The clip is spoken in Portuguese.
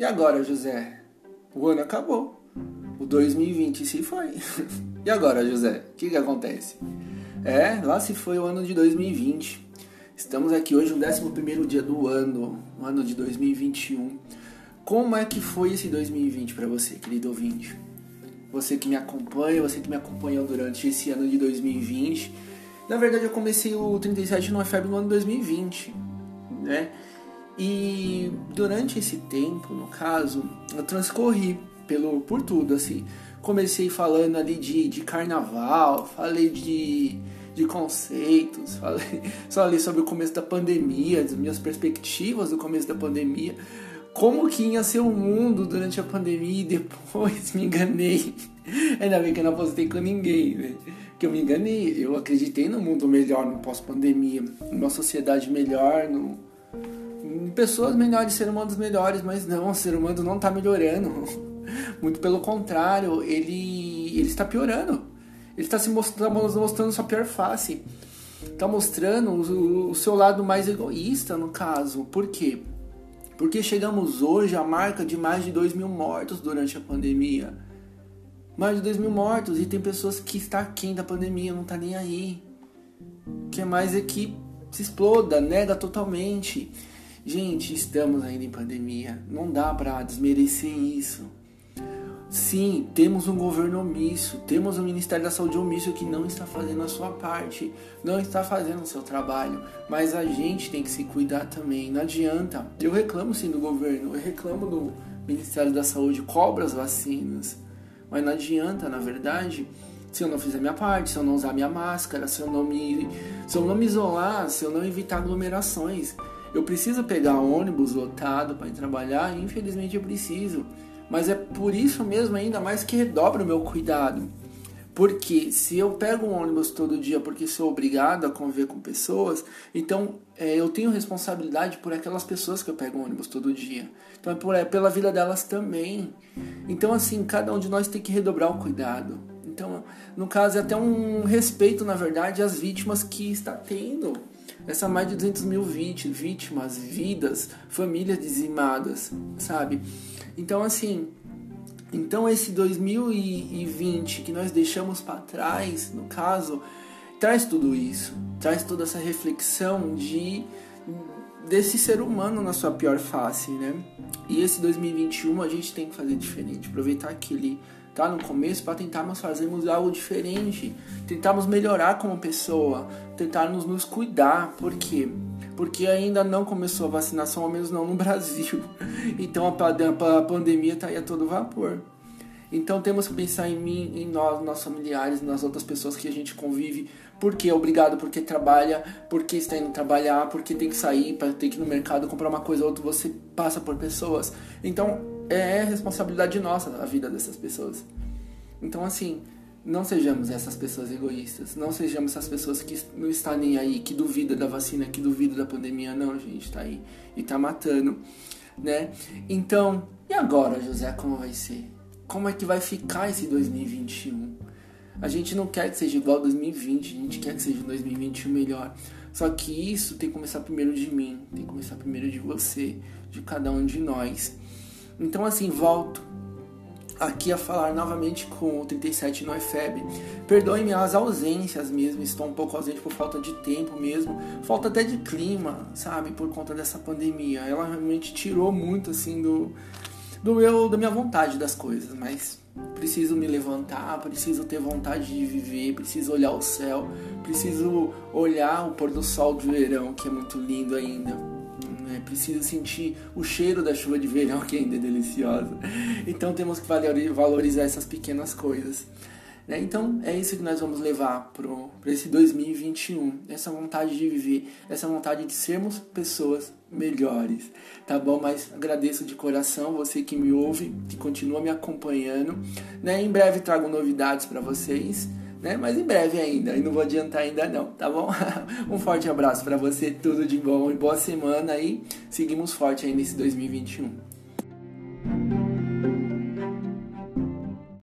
E agora, José? O ano acabou. O 2020 se foi. e agora, José? O que, que acontece? É, lá se foi o ano de 2020. Estamos aqui hoje no 11 dia do ano, o ano de 2021. Como é que foi esse 2020 para você, querido ouvinte? Você que me acompanha, você que me acompanhou durante esse ano de 2020. Na verdade, eu comecei o 37 no FEB no ano 2020, né? E durante esse tempo, no caso, eu transcorri pelo, por tudo, assim. Comecei falando ali de, de carnaval, falei de, de conceitos, falei, falei sobre o começo da pandemia, as minhas perspectivas do começo da pandemia, como que ia ser o mundo durante a pandemia e depois me enganei. Ainda bem que eu não postei com ninguém, né? Que eu me enganei. Eu acreditei no mundo melhor no pós-pandemia, numa sociedade melhor, no, pessoas melhores, ser humanos melhores, mas não, o ser humano não está melhorando. Muito pelo contrário, ele, ele está piorando. Ele está se mostrando, mostrando sua pior face. Está mostrando o, o seu lado mais egoísta, no caso. Por quê? Porque chegamos hoje à marca de mais de 2 mil mortos durante a pandemia. Mais de 2 mil mortos e tem pessoas que estão aquém da pandemia, não tá nem aí. O que mais é que se exploda, nega totalmente. Gente, estamos ainda em pandemia, não dá para desmerecer isso. Sim, temos um governo omisso, temos um Ministério da Saúde omisso que não está fazendo a sua parte, não está fazendo o seu trabalho, mas a gente tem que se cuidar também. Não adianta. Eu reclamo sim do governo, eu reclamo do Ministério da Saúde, cobra as vacinas, mas não adianta, na verdade, se eu não fizer minha parte, se eu não usar minha máscara, se eu não me, se eu não me isolar, se eu não evitar aglomerações. Eu preciso pegar ônibus lotado para ir trabalhar, infelizmente eu preciso. Mas é por isso mesmo ainda mais que redobra o meu cuidado. Porque se eu pego um ônibus todo dia porque sou obrigado a conviver com pessoas, então é, eu tenho responsabilidade por aquelas pessoas que eu pego um ônibus todo dia. Então é, por, é pela vida delas também. Então assim, cada um de nós tem que redobrar o cuidado. Então, no caso, é até um respeito, na verdade, às vítimas que está tendo. Essa mais de 200 mil vítimas, vidas, famílias dizimadas, sabe? Então, assim, então esse 2020 que nós deixamos para trás, no caso, traz tudo isso, traz toda essa reflexão de desse ser humano na sua pior face, né? E esse 2021 a gente tem que fazer diferente, aproveitar que ele tá no começo para tentarmos fazermos algo diferente, tentarmos melhorar como pessoa, tentarmos nos cuidar, por quê? porque ainda não começou a vacinação, ao menos não no Brasil. Então a, pandemia está aí a todo vapor. Então temos que pensar em mim, em nós, nossos familiares, nas outras pessoas que a gente convive. Porque é obrigado, porque trabalha, porque está indo trabalhar, porque tem que sair, para ter que ir no mercado comprar uma coisa ou outra, você passa por pessoas. Então é responsabilidade nossa a vida dessas pessoas. Então assim, não sejamos essas pessoas egoístas, não sejamos essas pessoas que não estão nem aí, que duvida da vacina, que duvida da pandemia, não, gente, tá aí e tá matando, né? Então, e agora, José, como vai ser? Como é que vai ficar esse 2021? A gente não quer que seja igual a 2020, a gente quer que seja 2021 melhor. Só que isso tem que começar primeiro de mim, tem que começar primeiro de você, de cada um de nós. Então, assim, volto aqui a falar novamente com o 37 no EFEB. Perdoe-me as ausências mesmo, estou um pouco ausente por falta de tempo mesmo, falta até de clima, sabe, por conta dessa pandemia. Ela realmente tirou muito assim do do meu da minha vontade das coisas, mas preciso me levantar, preciso ter vontade de viver, preciso olhar o céu, preciso olhar o pôr do sol de verão, que é muito lindo ainda né? Precisa sentir o cheiro da chuva de verão, que ainda é deliciosa. Então temos que valorizar essas pequenas coisas. Né? Então é isso que nós vamos levar para esse 2021. Essa vontade de viver, essa vontade de sermos pessoas melhores, tá bom? Mas agradeço de coração você que me ouve, que continua me acompanhando. Né? Em breve trago novidades para vocês né? Mas em breve ainda, e não vou adiantar ainda não, tá bom? um forte abraço para você, tudo de bom e boa semana aí. Seguimos forte aí nesse 2021.